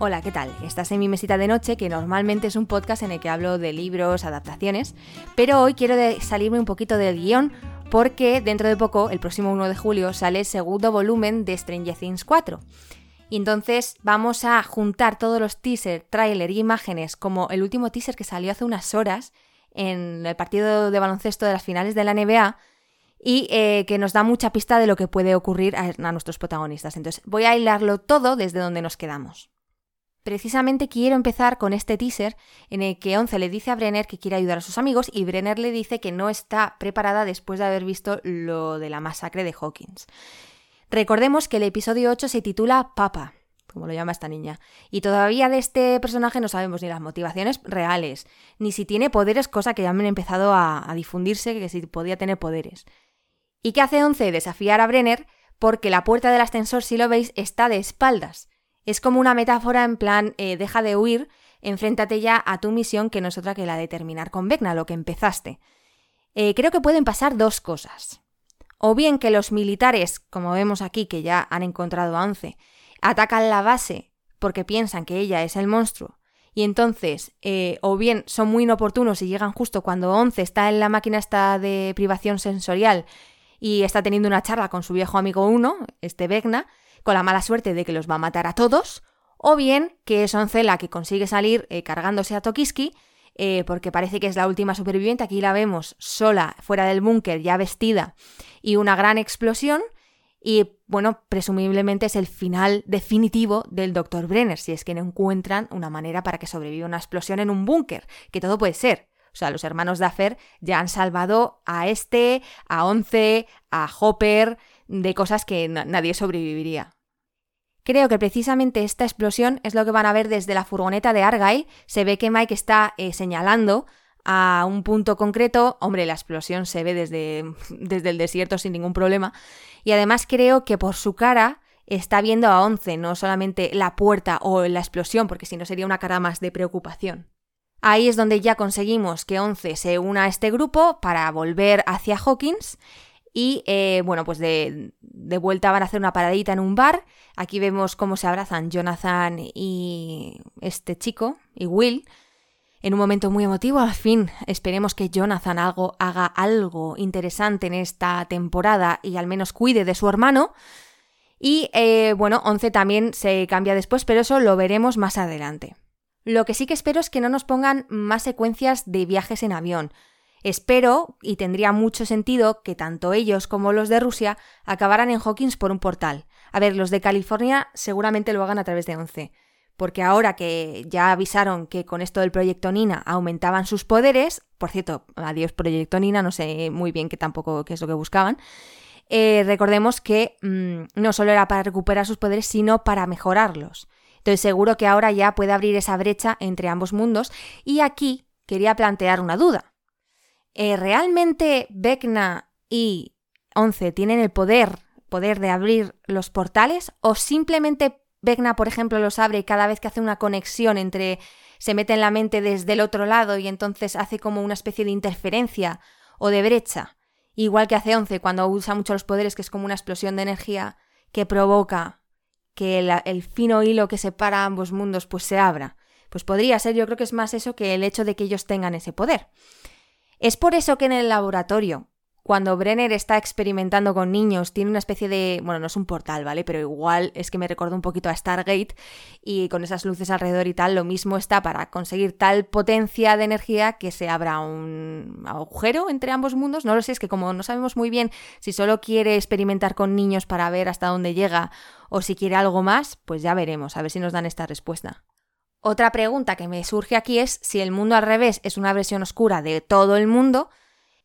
Hola, ¿qué tal? Estás en mi mesita de noche, que normalmente es un podcast en el que hablo de libros, adaptaciones, pero hoy quiero salirme un poquito del guion porque dentro de poco, el próximo 1 de julio, sale el segundo volumen de Stranger Things 4. Y entonces vamos a juntar todos los teaser, trailer y imágenes, como el último teaser que salió hace unas horas en el partido de baloncesto de las finales de la NBA, y eh, que nos da mucha pista de lo que puede ocurrir a, a nuestros protagonistas. Entonces voy a hilarlo todo desde donde nos quedamos. Precisamente quiero empezar con este teaser en el que Once le dice a Brenner que quiere ayudar a sus amigos y Brenner le dice que no está preparada después de haber visto lo de la masacre de Hawkins. Recordemos que el episodio 8 se titula Papa, como lo llama esta niña, y todavía de este personaje no sabemos ni las motivaciones reales, ni si tiene poderes, cosa que ya han empezado a, a difundirse, que si podía tener poderes. ¿Y qué hace Once? Desafiar a Brenner porque la puerta del ascensor, si lo veis, está de espaldas. Es como una metáfora en plan, eh, deja de huir, enfréntate ya a tu misión que no es otra que la de terminar con Vecna, lo que empezaste. Eh, creo que pueden pasar dos cosas. O bien que los militares, como vemos aquí que ya han encontrado a Once, atacan la base porque piensan que ella es el monstruo, y entonces, eh, o bien son muy inoportunos y llegan justo cuando Once está en la máquina esta de privación sensorial y está teniendo una charla con su viejo amigo uno, este Vecna, con la mala suerte de que los va a matar a todos, o bien que es Once la que consigue salir eh, cargándose a Tokiski, eh, porque parece que es la última superviviente, aquí la vemos sola, fuera del búnker, ya vestida, y una gran explosión, y bueno, presumiblemente es el final definitivo del Dr. Brenner, si es que no encuentran una manera para que sobreviva una explosión en un búnker, que todo puede ser. O sea, los hermanos Daffer ya han salvado a este, a Once, a Hopper, de cosas que nadie sobreviviría. Creo que precisamente esta explosión es lo que van a ver desde la furgoneta de Argyle. Se ve que Mike está eh, señalando a un punto concreto. Hombre, la explosión se ve desde, desde el desierto sin ningún problema. Y además creo que por su cara está viendo a Once, no solamente la puerta o la explosión, porque si no sería una cara más de preocupación. Ahí es donde ya conseguimos que Once se una a este grupo para volver hacia Hawkins y eh, bueno, pues de, vuelta van a hacer una paradita en un bar. Aquí vemos cómo se abrazan Jonathan y este chico, y Will. En un momento muy emotivo, al fin, esperemos que Jonathan algo, haga algo interesante en esta temporada y al menos cuide de su hermano. Y eh, bueno, Once también se cambia después, pero eso lo veremos más adelante. Lo que sí que espero es que no nos pongan más secuencias de viajes en avión. Espero, y tendría mucho sentido, que tanto ellos como los de Rusia acabaran en Hawkins por un portal. A ver, los de California seguramente lo hagan a través de Once. Porque ahora que ya avisaron que con esto del proyecto Nina aumentaban sus poderes, por cierto, adiós proyecto Nina, no sé muy bien qué tampoco qué es lo que buscaban, eh, recordemos que mm, no solo era para recuperar sus poderes, sino para mejorarlos. Entonces seguro que ahora ya puede abrir esa brecha entre ambos mundos y aquí quería plantear una duda. Eh, ¿realmente Vecna y Once tienen el poder, poder de abrir los portales? ¿O simplemente Vecna, por ejemplo, los abre cada vez que hace una conexión entre se mete en la mente desde el otro lado y entonces hace como una especie de interferencia o de brecha? Igual que hace Once cuando usa mucho los poderes, que es como una explosión de energía que provoca que el fino hilo que separa ambos mundos pues se abra. Pues podría ser, yo creo que es más eso que el hecho de que ellos tengan ese poder. Es por eso que en el laboratorio, cuando Brenner está experimentando con niños, tiene una especie de. Bueno, no es un portal, ¿vale? Pero igual es que me recuerda un poquito a Stargate y con esas luces alrededor y tal, lo mismo está para conseguir tal potencia de energía que se abra un agujero entre ambos mundos. No lo sé, es que como no sabemos muy bien si solo quiere experimentar con niños para ver hasta dónde llega o si quiere algo más, pues ya veremos, a ver si nos dan esta respuesta. Otra pregunta que me surge aquí es si el mundo al revés es una versión oscura de todo el mundo,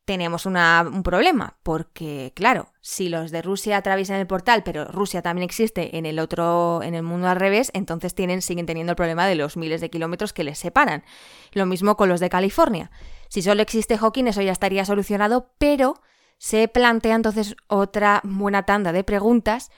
tenemos un problema, porque claro, si los de Rusia atraviesan el portal, pero Rusia también existe en el otro, en el mundo al revés, entonces tienen, siguen teniendo el problema de los miles de kilómetros que les separan. Lo mismo con los de California. Si solo existe Hawking, eso ya estaría solucionado, pero se plantea entonces otra buena tanda de preguntas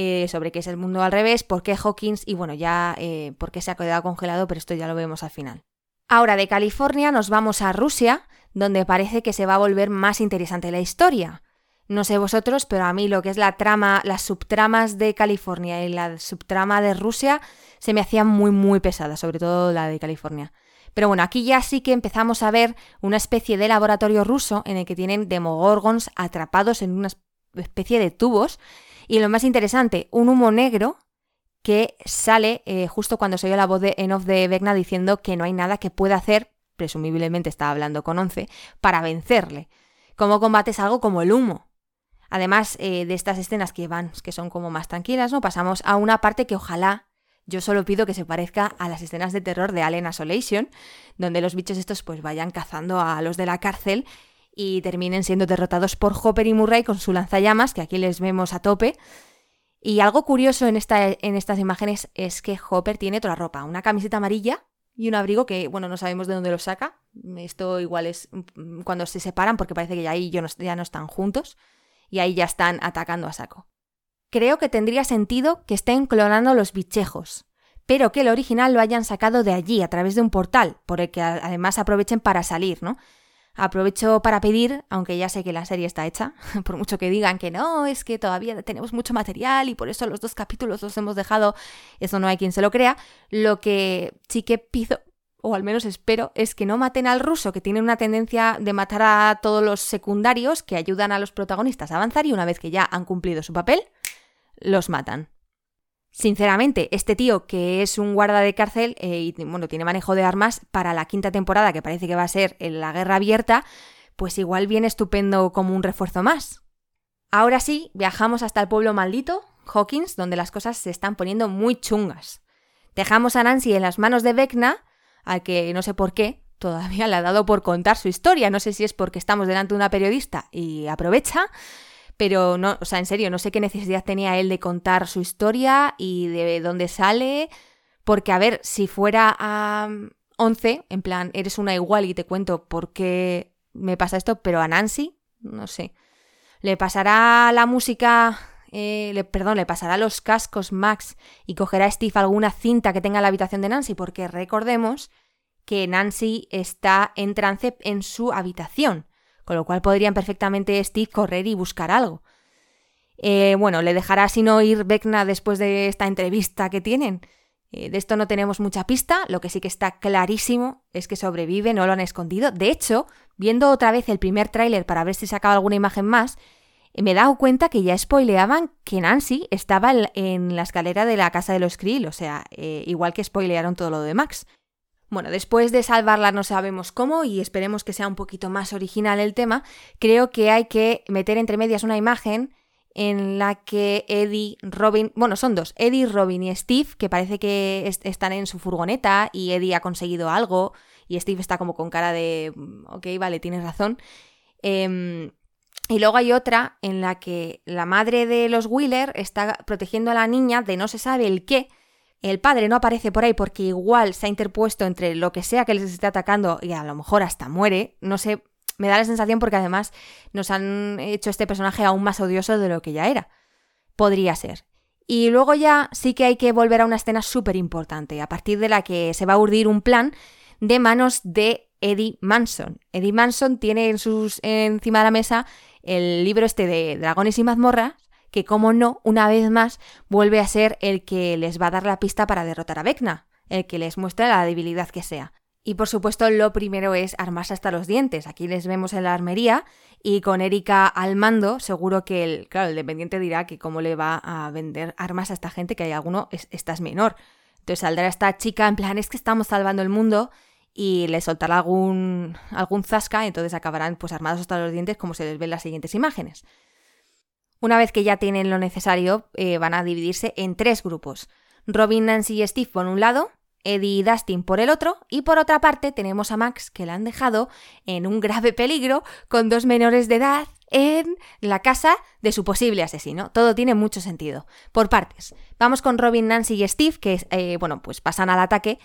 eh, sobre qué es el mundo al revés, por qué Hawkins y bueno, ya eh, por qué se ha quedado congelado, pero esto ya lo vemos al final. Ahora de California nos vamos a Rusia, donde parece que se va a volver más interesante la historia. No sé vosotros, pero a mí lo que es la trama, las subtramas de California y la subtrama de Rusia se me hacían muy, muy pesadas, sobre todo la de California. Pero bueno, aquí ya sí que empezamos a ver una especie de laboratorio ruso en el que tienen demogorgons atrapados en una especie de tubos. Y lo más interesante, un humo negro que sale eh, justo cuando se oye la voz de Enof de Vecna diciendo que no hay nada que pueda hacer, presumiblemente está hablando con Once, para vencerle. Cómo combates algo como el humo. Además eh, de estas escenas que van, que son como más tranquilas, ¿no? Pasamos a una parte que ojalá yo solo pido que se parezca a las escenas de terror de Alien Isolation, donde los bichos estos pues vayan cazando a los de la cárcel y terminen siendo derrotados por Hopper y Murray con su lanzallamas, que aquí les vemos a tope. Y algo curioso en, esta, en estas imágenes es que Hopper tiene toda la ropa, una camiseta amarilla y un abrigo que, bueno, no sabemos de dónde lo saca. Esto igual es mm, cuando se separan porque parece que ya ahí ya no están juntos y ahí ya están atacando a saco. Creo que tendría sentido que estén clonando los bichejos, pero que el original lo hayan sacado de allí a través de un portal, por el que además aprovechen para salir, ¿no? Aprovecho para pedir, aunque ya sé que la serie está hecha, por mucho que digan que no, es que todavía tenemos mucho material y por eso los dos capítulos los hemos dejado, eso no hay quien se lo crea, lo que sí que pido, o al menos espero, es que no maten al ruso, que tiene una tendencia de matar a todos los secundarios que ayudan a los protagonistas a avanzar y una vez que ya han cumplido su papel, los matan. Sinceramente, este tío, que es un guarda de cárcel eh, y bueno, tiene manejo de armas, para la quinta temporada, que parece que va a ser en la guerra abierta, pues igual viene estupendo como un refuerzo más. Ahora sí, viajamos hasta el pueblo maldito, Hawkins, donde las cosas se están poniendo muy chungas. Dejamos a Nancy en las manos de Vecna, al que no sé por qué, todavía le ha dado por contar su historia. No sé si es porque estamos delante de una periodista y aprovecha, pero no, o sea, en serio, no sé qué necesidad tenía él de contar su historia y de dónde sale, porque a ver, si fuera a 11, en plan, eres una igual y te cuento por qué me pasa esto, pero a Nancy, no sé. Le pasará la música eh, le, perdón, le pasará los cascos Max y cogerá a Steve alguna cinta que tenga en la habitación de Nancy, porque recordemos que Nancy está en trance en su habitación, con lo cual podrían perfectamente Steve correr y buscar algo. Eh, bueno, le dejará sin oír Vecna después de esta entrevista que tienen. Eh, de esto no tenemos mucha pista, lo que sí que está clarísimo es que sobrevive, no lo han escondido. De hecho, viendo otra vez el primer tráiler para ver si sacaba alguna imagen más, me he dado cuenta que ya spoileaban que Nancy estaba en la escalera de la casa de los Krill, o sea, eh, igual que spoilearon todo lo de Max. Bueno, después de salvarla no sabemos cómo y esperemos que sea un poquito más original el tema, creo que hay que meter entre medias una imagen en la que Eddie, Robin, bueno, son dos, Eddie, Robin y Steve, que parece que están en su furgoneta y Eddie ha conseguido algo y Steve está como con cara de, mm, ok, vale, tienes razón. Eh, y luego hay otra en la que la madre de los Wheeler está protegiendo a la niña de no se sabe el qué. El padre no aparece por ahí porque igual se ha interpuesto entre lo que sea que les esté atacando y a lo mejor hasta muere. No sé, me da la sensación porque además nos han hecho este personaje aún más odioso de lo que ya era. Podría ser. Y luego ya sí que hay que volver a una escena súper importante, a partir de la que se va a urdir un plan de manos de Eddie Manson. Eddie Manson tiene en sus, encima de la mesa el libro este de Dragones y mazmorras, que como no, una vez más, vuelve a ser el que les va a dar la pista para derrotar a Vecna, el que les muestra la debilidad que sea. Y por supuesto, lo primero es armarse hasta los dientes. Aquí les vemos en la armería y con Erika al mando, seguro que el, claro, el dependiente dirá que cómo le va a vender armas a esta gente, que hay alguno, es, esta es menor. Entonces saldrá esta chica en plan, es que estamos salvando el mundo y le soltará algún, algún zasca, entonces acabarán pues armados hasta los dientes como se les ve en las siguientes imágenes. Una vez que ya tienen lo necesario, eh, van a dividirse en tres grupos. Robin, Nancy y Steve por un lado, Eddie y Dustin por el otro, y por otra parte tenemos a Max que la han dejado en un grave peligro con dos menores de edad en la casa de su posible asesino. Todo tiene mucho sentido. Por partes. Vamos con Robin, Nancy y Steve, que eh, bueno, pues pasan al ataque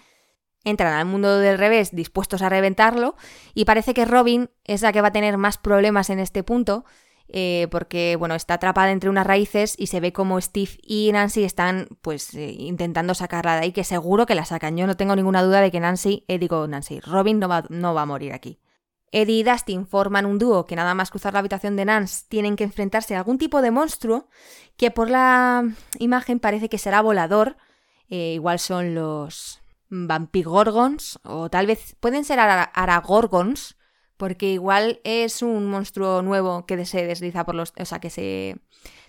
entran al mundo del revés dispuestos a reventarlo y parece que Robin es la que va a tener más problemas en este punto eh, porque bueno está atrapada entre unas raíces y se ve como Steve y Nancy están pues eh, intentando sacarla de ahí que seguro que la sacan yo no tengo ninguna duda de que Nancy eh, digo Nancy Robin no va, no va a morir aquí Eddie y Dustin forman un dúo que nada más cruzar la habitación de Nance tienen que enfrentarse a algún tipo de monstruo que por la imagen parece que será volador. Eh, igual son los vampigorgons o tal vez pueden ser aragorgons porque igual es un monstruo nuevo que se desliza por los, o sea, que se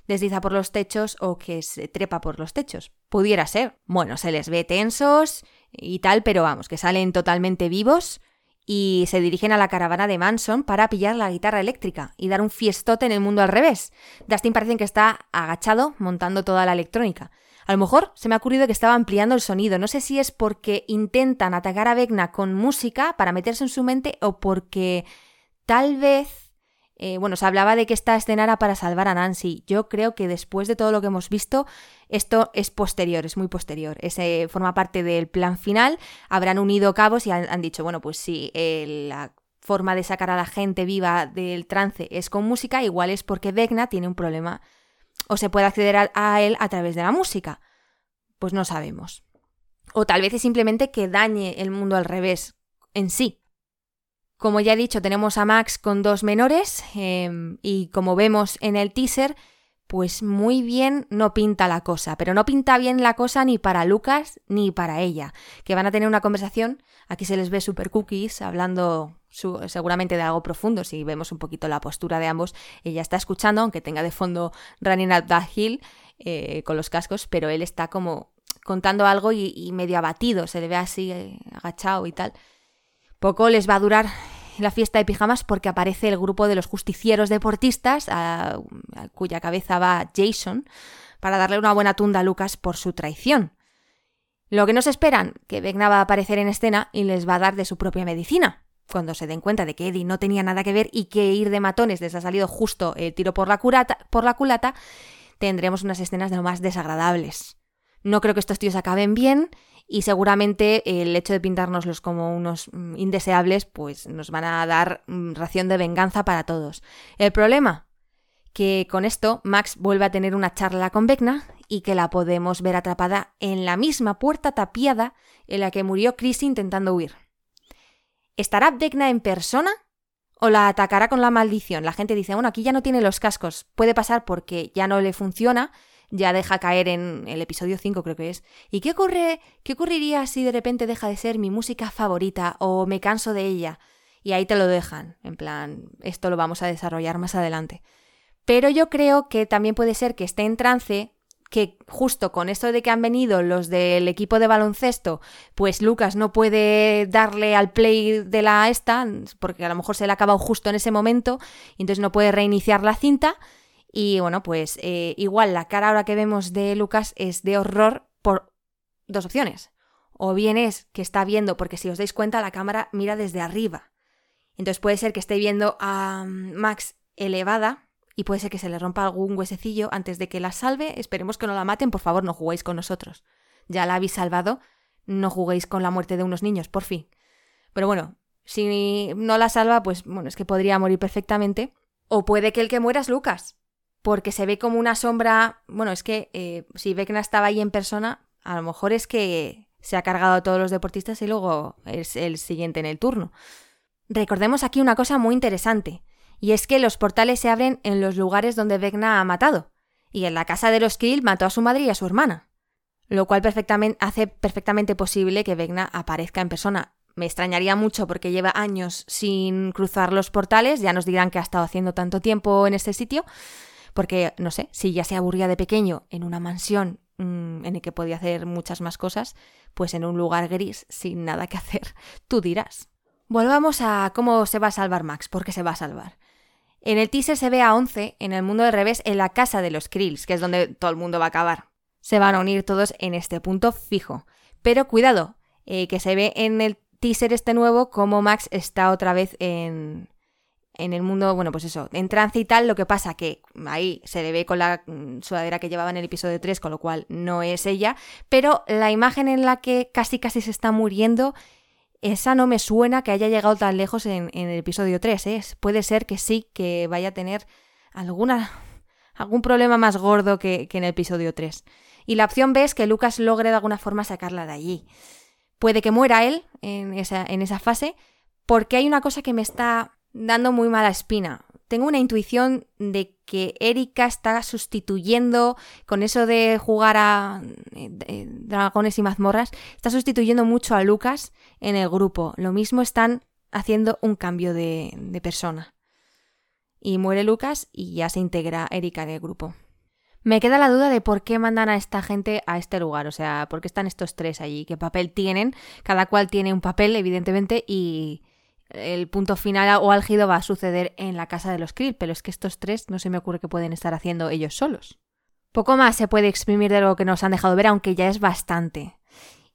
desliza por los techos o que se trepa por los techos. Pudiera ser. Bueno, se les ve tensos y tal, pero vamos, que salen totalmente vivos y se dirigen a la caravana de Manson para pillar la guitarra eléctrica y dar un fiestote en el mundo al revés. Dustin parece que está agachado montando toda la electrónica. A lo mejor se me ha ocurrido que estaba ampliando el sonido. No sé si es porque intentan atacar a Vecna con música para meterse en su mente o porque tal vez eh, bueno, se hablaba de que esta escena era para salvar a Nancy. Yo creo que después de todo lo que hemos visto, esto es posterior, es muy posterior. Ese forma parte del plan final. Habrán unido cabos y han, dicho, bueno, pues si la forma de sacar a la gente viva del trance es con música, igual es porque Vecna tiene un problema o se puede acceder a él a través de la música. Pues no sabemos. O tal vez es simplemente que dañe el mundo al revés en sí. Como ya he dicho, tenemos a Max con dos menores em, y como vemos en el teaser, pues muy bien no pinta la cosa, pero no pinta bien la cosa ni para Lucas ni para ella, que van a tener una conversación, aquí se les ve super cookies hablando seguramente de algo profundo, si vemos un poquito la postura de ambos, ella está escuchando, aunque tenga de fondo Running Up That Hill eh, con los cascos, pero él está como contando algo y, medio abatido, se le ve así eh, agachado y tal. Poco les va a durar la fiesta de pijamas porque aparece el grupo de los justicieros deportistas, a, cuya cabeza va Jason, para darle una buena tunda a Lucas por su traición. Lo que no se esperan, que Vecna va a aparecer en escena y les va a dar de su propia medicina. Cuando se den cuenta de que Eddie no tenía nada que ver y que ir de matones les ha salido justo el tiro por la, por la culata, tendremos unas escenas de lo más desagradables. No creo que estos tíos acaben bien y seguramente el hecho de pintárnoslos como unos mm, indeseables pues nos van a dar mm, ración de venganza para todos. El problema que con esto Max vuelve a tener una charla con Vecna y que la podemos ver atrapada en la misma puerta tapiada en la que murió Chris intentando huir. ¿Estará Vecna en persona o la atacará con la maldición? La gente dice, bueno, aquí ya no tiene los cascos. Puede pasar porque ya no le funciona ya deja caer en el episodio 5 creo que es. ¿Y qué ocurre? ¿Qué ocurriría si de repente deja de ser mi música favorita o me canso de ella? Y ahí te lo dejan, en plan, esto lo vamos a desarrollar más adelante. Pero yo creo que también puede ser que esté en trance, que justo con esto de que han venido los del equipo de baloncesto, pues Lucas no puede darle al play de la esta, porque a lo mejor se le ha acabado justo en ese momento, y entonces no puede reiniciar la cinta. Y bueno, pues eh, igual la cara ahora que vemos de Lucas es de horror por dos opciones. O bien es que está viendo, porque si os dais cuenta, la cámara mira desde arriba. Entonces puede ser que esté viendo a mm, Max elevada y puede ser que se le rompa algún huesecillo antes de que la salve. Esperemos que no la maten, por favor, no juguéis con nosotros. Ya la habéis salvado, no juguéis con la muerte de unos niños, por fin. Pero bueno, si no la salva, pues bueno, es que podría morir perfectamente. O puede que el que muera es Lucas porque se ve como una sombra, bueno, es que eh, si Vecna estaba ahí en persona, a lo mejor es que se ha cargado a todos los deportistas y luego es el siguiente en el turno. Recordemos aquí una cosa muy interesante, y es que los portales se abren en los lugares donde Vecna ha matado, y en la casa de los Krill mató a su madre y a su hermana, lo cual perfectamente, hace perfectamente posible que Vecna aparezca en persona. Me extrañaría mucho porque lleva años sin cruzar los portales, ya nos dirán que ha estado haciendo tanto tiempo en este sitio, porque, no sé, si ya se aburría de pequeño en una mansión mm, en el que podía hacer muchas más cosas, pues en un lugar gris sin nada que hacer, tú dirás. Volvamos a cómo se va a salvar Max, porque se va a salvar. En el teaser se ve a 11 en el mundo del revés en la casa de los Krills, que es donde todo el mundo va a acabar. Se van a unir todos en este punto fijo. Pero cuidado, eh, que se ve en el teaser este nuevo como Max está otra vez en, en el mundo, bueno, pues eso, en trance y tal, lo que pasa que ahí se le ve con la mm, sudadera que llevaba en el episodio 3, con lo cual no es ella, pero la imagen en la que casi casi se está muriendo, esa no me suena que haya llegado tan lejos en, el episodio 3, ¿eh? puede ser que sí, que vaya a tener alguna, algún problema más gordo que, que en el episodio 3. Y la opción B es que Lucas logre de alguna forma sacarla de allí. Puede que muera él en esa, en esa fase, porque hay una cosa que me está dando muy mala espina. Tengo una intuición de que Erika está sustituyendo, con eso de jugar a eh, dragones y mazmorras, está sustituyendo mucho a Lucas en el grupo. Lo mismo están haciendo un cambio de, de persona. Y muere Lucas y ya se integra Erika en el grupo. Me queda la duda de por qué mandan a esta gente a este lugar, o sea, por qué están estos tres allí, qué papel tienen, cada cual tiene un papel, evidentemente, y el punto final o álgido va a suceder en la casa de los Krill, pero es que estos tres no se me ocurre que pueden estar haciendo ellos solos. Poco más se puede exprimir de lo que nos han dejado ver, aunque ya es bastante.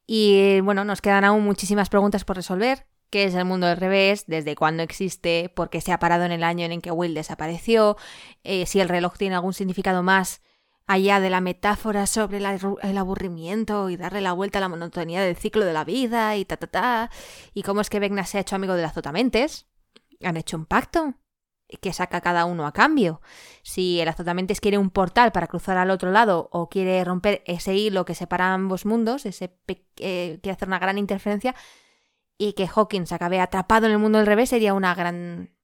Y bueno, nos quedan aún muchísimas preguntas por resolver. ¿Qué es el mundo del revés? ¿Desde cuándo existe? ¿Por qué se ha parado en el año en que Will desapareció? Eh, si el reloj tiene algún significado más allá de la metáfora sobre el aburrimiento y darle la vuelta a la monotonía del ciclo de la vida y ta ta ta, y cómo es que Vecna se ha hecho amigo de las azotamentes. Han hecho un pacto que saca cada uno a cambio. Si el azotamentes quiere un portal para cruzar al otro lado o quiere romper ese hilo que separa ambos mundos, ese eh, quiere hacer una gran interferencia y que Hawkins acabe atrapado en el mundo del revés sería una gran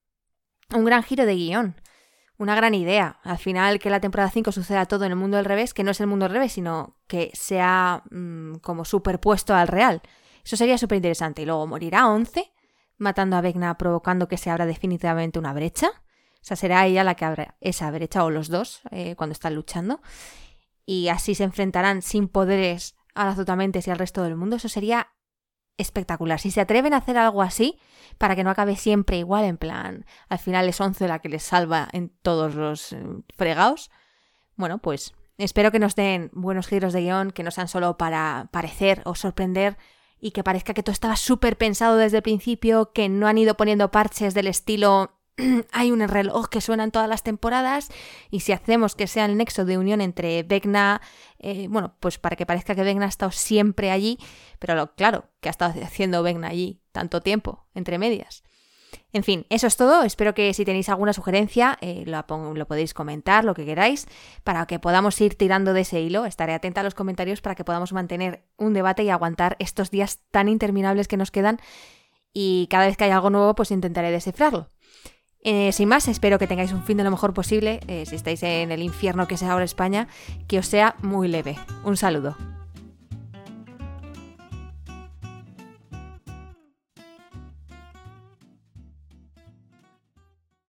un gran giro de guion una gran idea. Al final, que la temporada 5 suceda todo en el mundo del revés, que no es el mundo del revés, sino que sea mm, como superpuesto al real. Eso sería súper interesante. Y luego morirá 11, matando a Vecna, provocando que se abra definitivamente una brecha. O sea, será ella la que abra esa brecha, o los dos, eh, cuando están luchando. Y así se enfrentarán sin poderes a las y al resto del mundo. Eso sería espectacular. Si se atreven a hacer algo así, para que no acabe siempre igual, en plan, al final es 11 la que les salva en todos los eh, fregados, bueno, pues espero que nos den buenos giros de guion, que no sean solo para parecer o sorprender y que parezca que todo estaba súper pensado desde el principio, que no han ido poniendo parches del estilo hay un reloj que suena en todas las temporadas y si hacemos que sea el nexo de unión entre Vecna, eh, bueno, pues para que parezca que Vecna ha estado siempre allí, pero claro, que ha estado haciendo Vecna allí tanto tiempo, entre medias. En fin, eso es todo. Espero que si tenéis alguna sugerencia eh, lo, lo, podéis comentar, lo que queráis, para que podamos ir tirando de ese hilo. Estaré atenta a los comentarios para que podamos mantener un debate y aguantar estos días tan interminables que nos quedan. Y cada vez que haya algo nuevo, pues intentaré descifrarlo. Eh, sin más, espero que tengáis un fin de lo mejor posible, eh, si estáis en el infierno que es ahora España, que os sea muy leve. Un saludo.